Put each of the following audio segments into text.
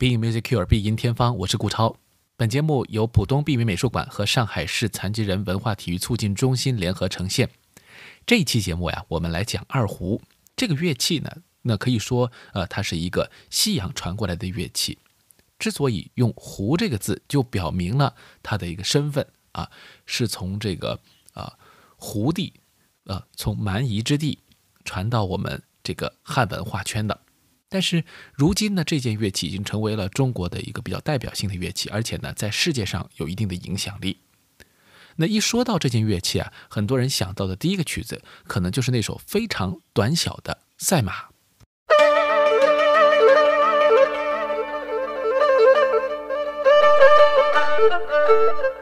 必应 Music Cure 必音天方，我是顾超。本节目由浦东碧云美术馆和上海市残疾人文化体育促进中心联合呈现。这一期节目呀，我们来讲二胡这个乐器呢。那可以说，呃，它是一个西洋传过来的乐器。之所以用“胡”这个字，就表明了它的一个身份啊，是从这个啊胡地，呃，从蛮夷之地传到我们这个汉文化圈的。但是如今呢，这件乐器已经成为了中国的一个比较代表性的乐器，而且呢，在世界上有一定的影响力。那一说到这件乐器啊，很多人想到的第一个曲子，可能就是那首非常短小的《赛马》。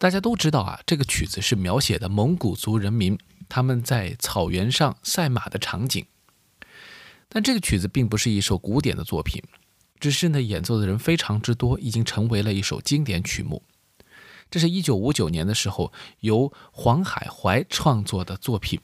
大家都知道啊，这个曲子是描写的蒙古族人民他们在草原上赛马的场景。但这个曲子并不是一首古典的作品，只是呢演奏的人非常之多，已经成为了一首经典曲目。这是一九五九年的时候由黄海怀创作的作品。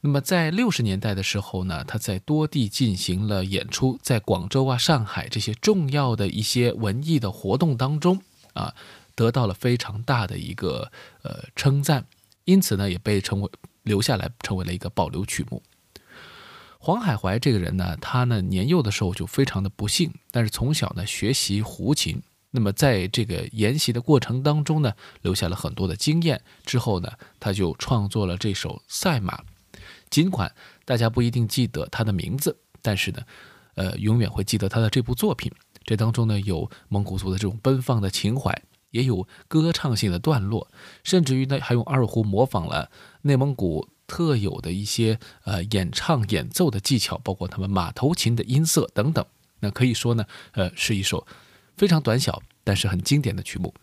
那么在六十年代的时候呢，他在多地进行了演出，在广州啊、上海这些重要的一些文艺的活动当中啊。得到了非常大的一个呃称赞，因此呢，也被称为留下来，成为了一个保留曲目。黄海怀这个人呢，他呢年幼的时候就非常的不幸，但是从小呢学习胡琴，那么在这个研习的过程当中呢，留下了很多的经验。之后呢，他就创作了这首《赛马》，尽管大家不一定记得他的名字，但是呢，呃，永远会记得他的这部作品。这当中呢，有蒙古族的这种奔放的情怀。也有歌唱性的段落，甚至于呢，还用二胡模仿了内蒙古特有的一些呃演唱演奏的技巧，包括他们马头琴的音色等等。那可以说呢，呃，是一首非常短小但是很经典的曲目。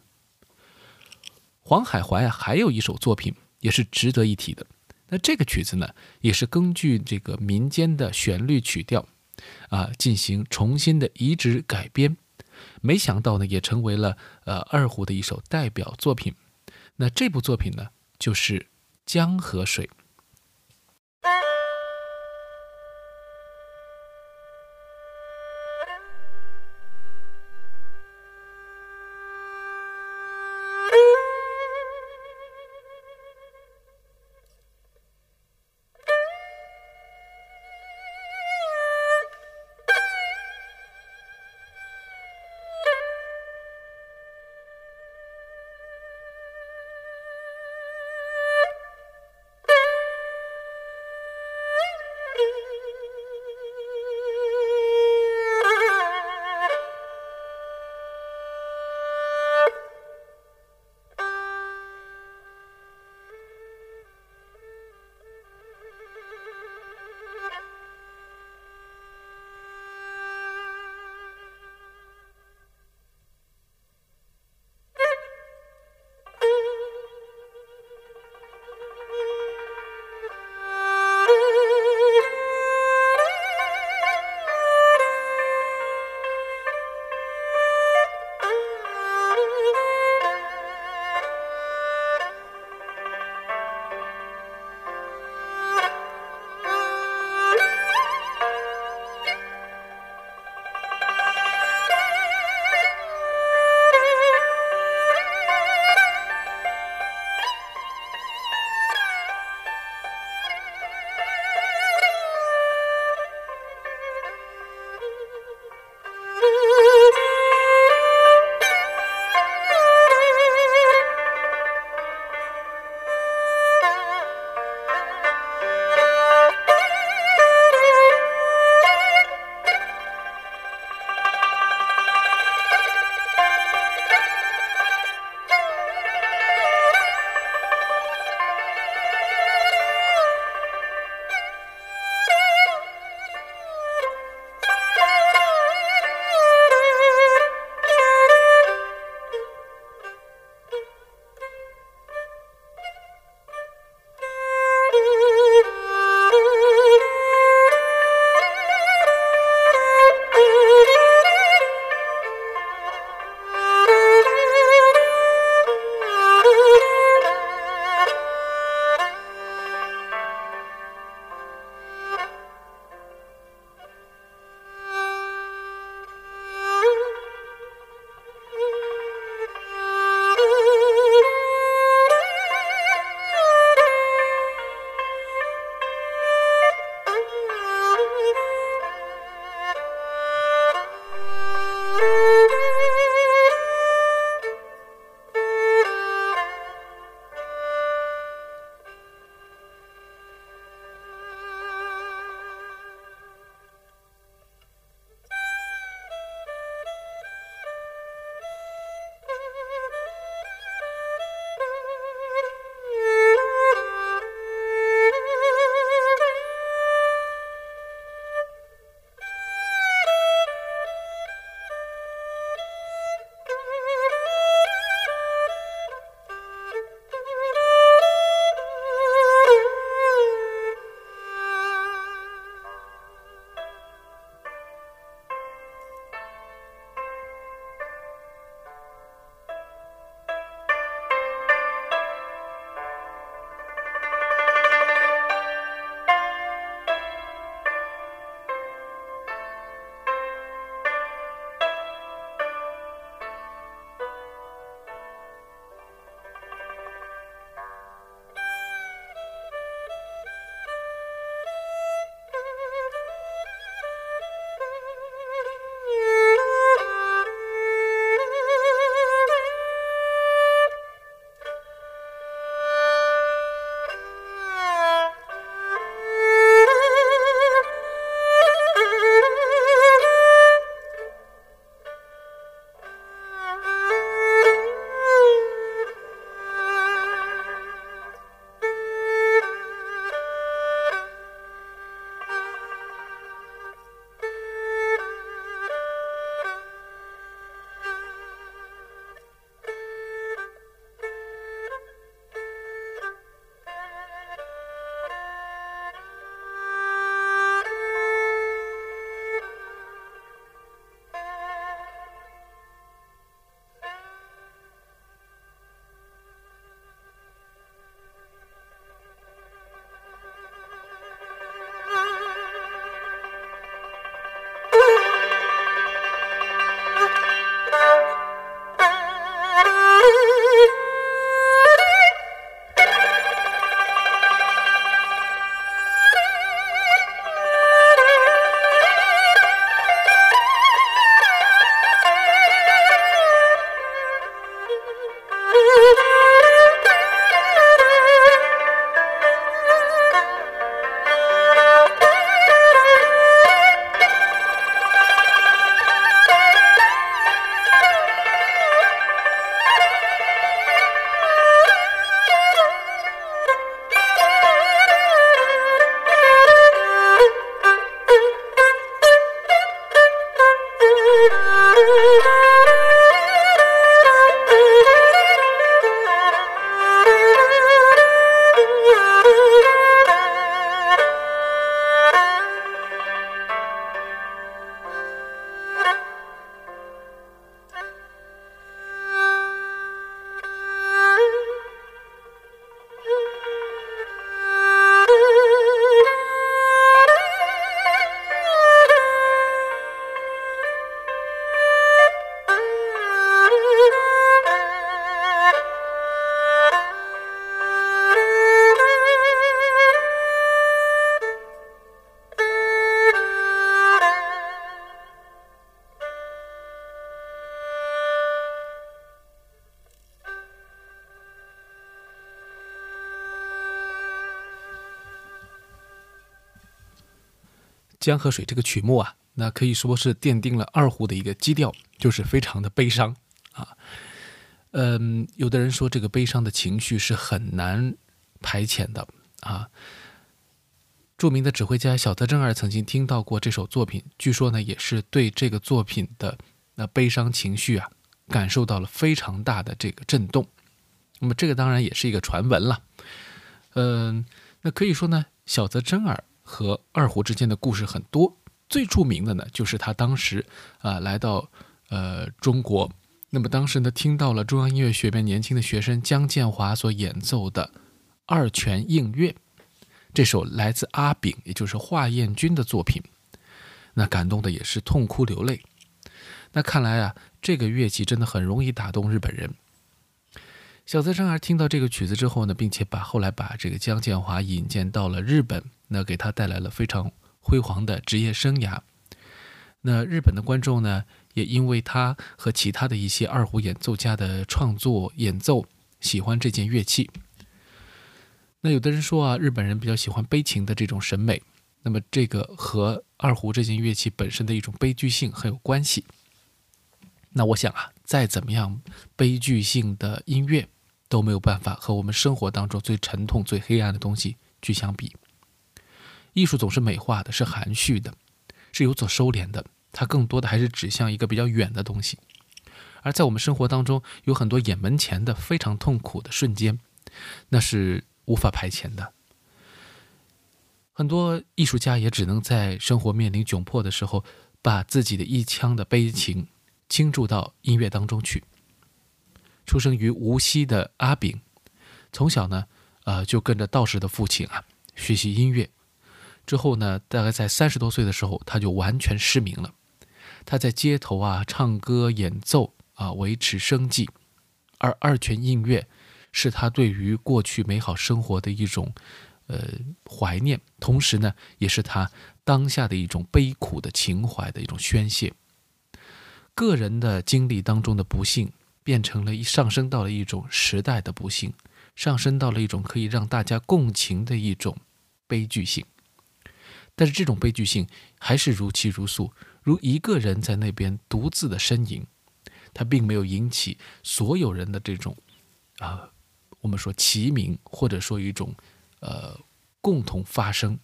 黄海怀啊，还有一首作品也是值得一提的。那这个曲子呢，也是根据这个民间的旋律曲调啊，进行重新的移植改编。没想到呢，也成为了呃二胡的一首代表作品。那这部作品呢，就是《江河水》。江河水》这个曲目啊，那可以说是奠定了二胡的一个基调，就是非常的悲伤啊。嗯，有的人说这个悲伤的情绪是很难排遣的啊。著名的指挥家小泽征尔曾经听到过这首作品，据说呢也是对这个作品的那悲伤情绪啊感受到了非常大的这个震动。那么这个当然也是一个传闻了。嗯，那可以说呢，小泽征尔和二胡之间的故事很多。最著名的呢就是他当时啊来到呃中国，那么当时呢听到了中央音乐学院年轻的学生姜建华所演奏的二泉映月。这首来自阿炳，也就是华彦钧的作品，那感动的也是痛哭流泪。那看来啊，这个乐器真的很容易打动日本人。小泽征尔听到这个曲子之后呢，并且把后来把这个姜建华引荐到了日本，那给他带来了非常辉煌的职业生涯。那日本的观众呢，也因为他和其他的一些二胡演奏家的创作演奏，喜欢这件乐器。那有的人说啊，日本人比较喜欢悲情的这种审美，那么这个和二胡这件乐器本身的一种悲剧性很有关系。那我想啊，再怎么样悲剧性的音乐都没有办法和我们生活当中最沉痛、最黑暗的东西去相比。艺术总是美化的，是含蓄的，是有所收敛的，它更多的还是指向一个比较远的东西。而在我们生活当中，有很多眼门前的非常痛苦的瞬间，那是。无法排遣的，很多艺术家也只能在生活面临窘迫的时候，把自己的一腔的悲情倾注到音乐当中去。出生于无锡的阿炳，从小呢，呃，就跟着道士的父亲啊学习音乐。之后呢，大概在三十多岁的时候，他就完全失明了。他在街头啊唱歌演奏啊维持生计，而二泉映月。是他对于过去美好生活的一种，呃怀念，同时呢，也是他当下的一种悲苦的情怀的一种宣泄。个人的经历当中的不幸，变成了一上升到了一种时代的不幸，上升到了一种可以让大家共情的一种悲剧性。但是这种悲剧性还是如泣如诉，如一个人在那边独自的呻吟，它并没有引起所有人的这种啊。我们说齐鸣，或者说一种，呃，共同发声，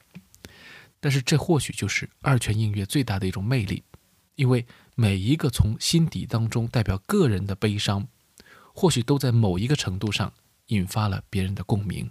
但是这或许就是二泉映月最大的一种魅力，因为每一个从心底当中代表个人的悲伤，或许都在某一个程度上引发了别人的共鸣。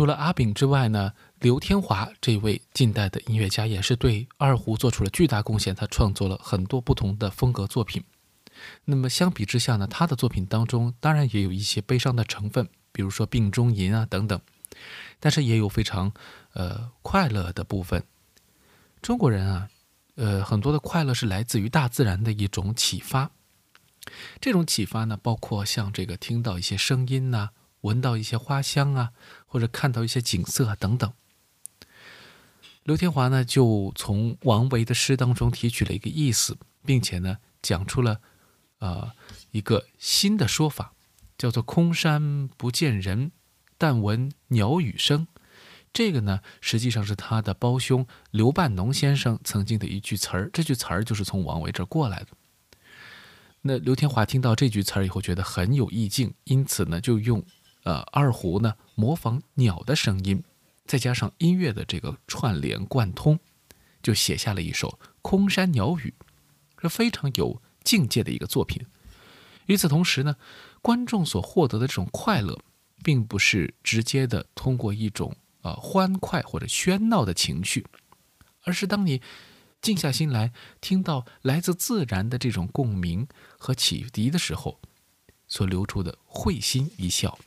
除了阿炳之外呢，刘天华这位近代的音乐家也是对二胡做出了巨大贡献。他创作了很多不同的风格作品。那么相比之下呢，他的作品当中当然也有一些悲伤的成分，比如说《病中吟》啊等等，但是也有非常呃快乐的部分。中国人啊，呃，很多的快乐是来自于大自然的一种启发。这种启发呢，包括像这个听到一些声音呐。闻到一些花香啊，或者看到一些景色啊等等。刘天华呢，就从王维的诗当中提取了一个意思，并且呢，讲出了呃一个新的说法，叫做“空山不见人，但闻鸟语声”。这个呢，实际上是他的胞兄刘半农先生曾经的一句词儿，这句词儿就是从王维这儿过来的。那刘天华听到这句词儿以后，觉得很有意境，因此呢，就用。呃，二胡呢，模仿鸟的声音，再加上音乐的这个串联贯通，就写下了一首《空山鸟语》，是非常有境界的一个作品。与此同时呢，观众所获得的这种快乐，并不是直接的通过一种呃欢快或者喧闹的情绪，而是当你静下心来，听到来自自然的这种共鸣和启迪的时候，所流出的会心一笑。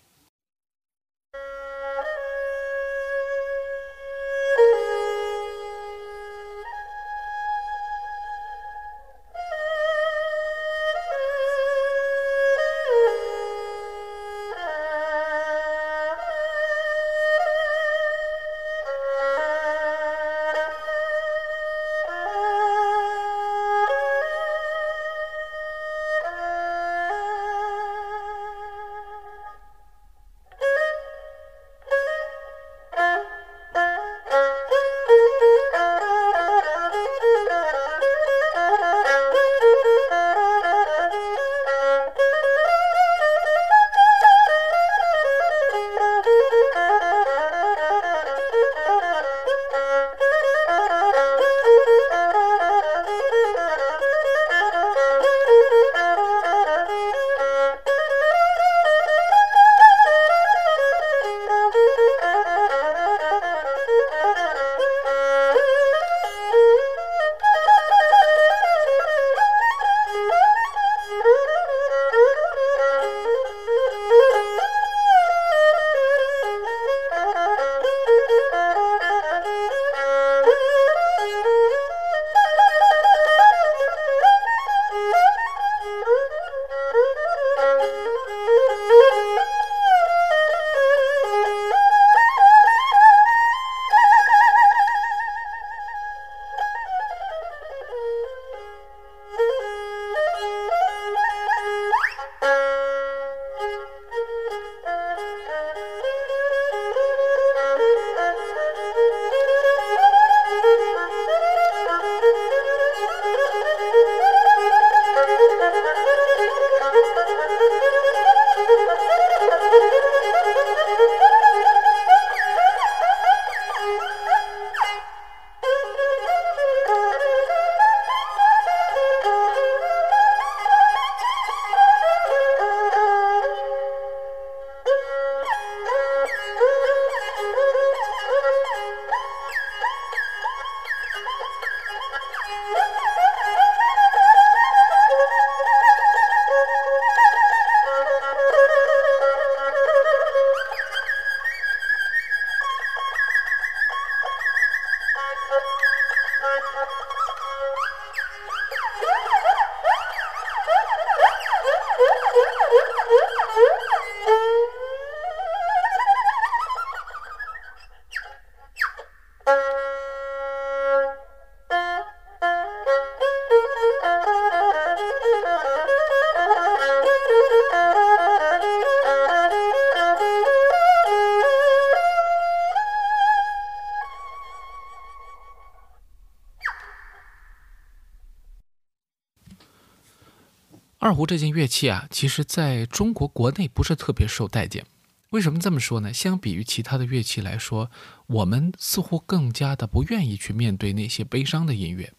二胡这件乐器啊，其实在中国国内不是特别受待见。为什么这么说呢？相比于其他的乐器来说，我们似乎更加的不愿意去面对那些悲伤的音乐。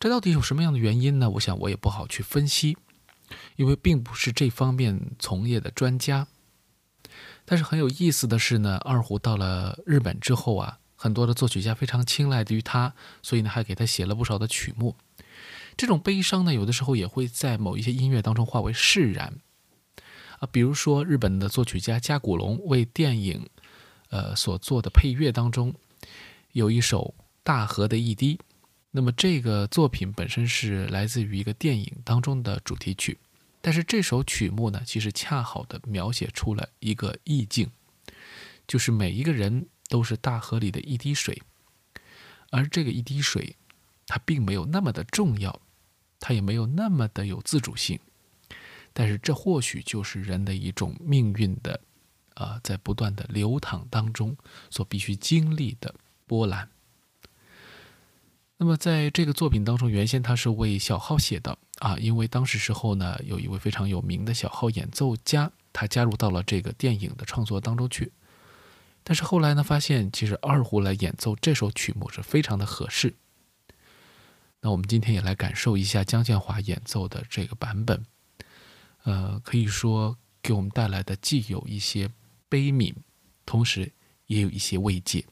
这到底有什么样的原因呢？我想我也不好去分析，因为并不是这方面从业的专家。但是很有意思的是呢，二胡到了日本之后啊，很多的作曲家非常青睐于他，所以呢还给他写了不少的曲目。这种悲伤呢，有的时候也会在某一些音乐当中化为释然啊，比如说日本的作曲家加古龙为电影呃所做的配乐当中，有一首《大河的一滴》，那么这个作品本身是来自于一个电影当中的主题曲。但是这首曲目呢，其实恰好的描写出了一个意境，就是每一个人都是大河里的一滴水，而这个一滴水，它并没有那么的重要，它也没有那么的有自主性，但是这或许就是人的一种命运的，啊，在不断的流淌当中所必须经历的波澜。那么在这个作品当中，原先他是为小号写的啊，因为当时时候呢，有一位非常有名的小号演奏家，他加入到了这个电影的创作当中去。但是后来呢，发现其实二胡来演奏这首曲目是非常的合适。那我们今天也来感受一下姜建华演奏的这个版本，呃，可以说给我们带来的既有一些悲悯，同时也有一些慰藉。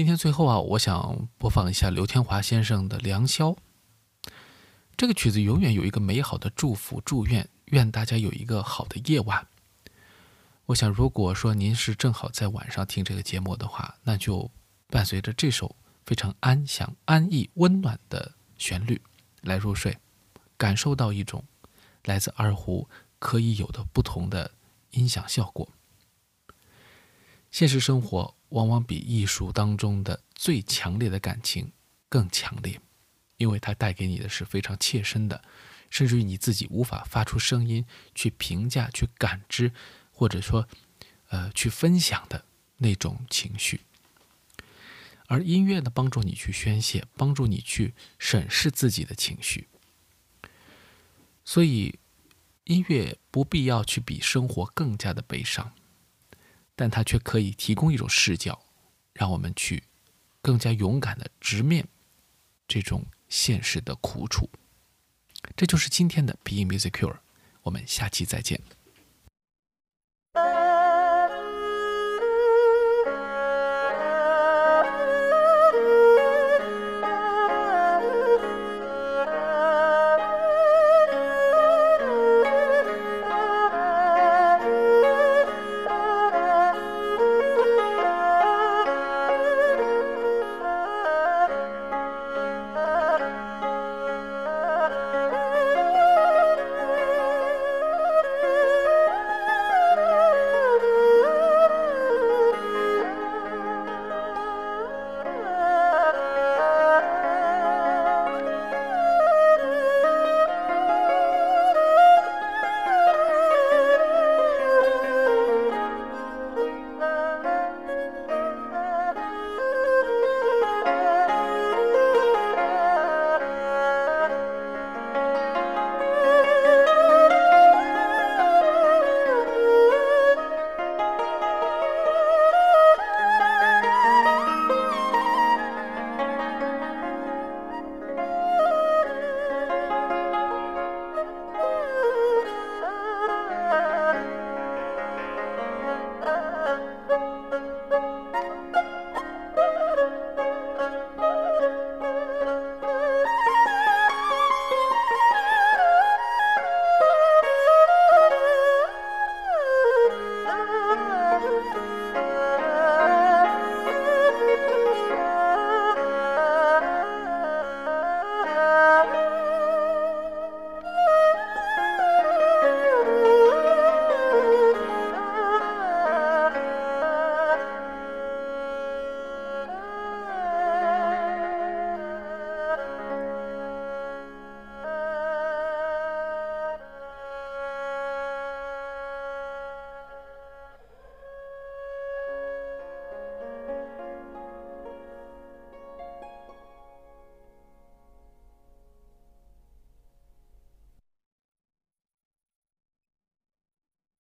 今天最后啊，我想播放一下刘天华先生的《良宵》。这个曲子永远有一个美好的祝福、祝愿，愿大家有一个好的夜晚。我想，如果说您是正好在晚上听这个节目的话，那就伴随着这首非常安详、安逸、温暖的旋律来入睡，感受到一种来自二胡可以有的不同的音响效果。现实生活。往往比艺术当中的最强烈的感情更强烈，因为它带给你的是非常切身的，甚至于你自己无法发出声音去评价、去感知，或者说，呃，去分享的那种情绪。而音乐呢，帮助你去宣泄，帮助你去审视自己的情绪。所以，音乐不必要去比生活更加的悲伤。但它却可以提供一种视角，让我们去更加勇敢的直面这种现实的苦楚。这就是今天的 Being Music Cure，我们下期再见。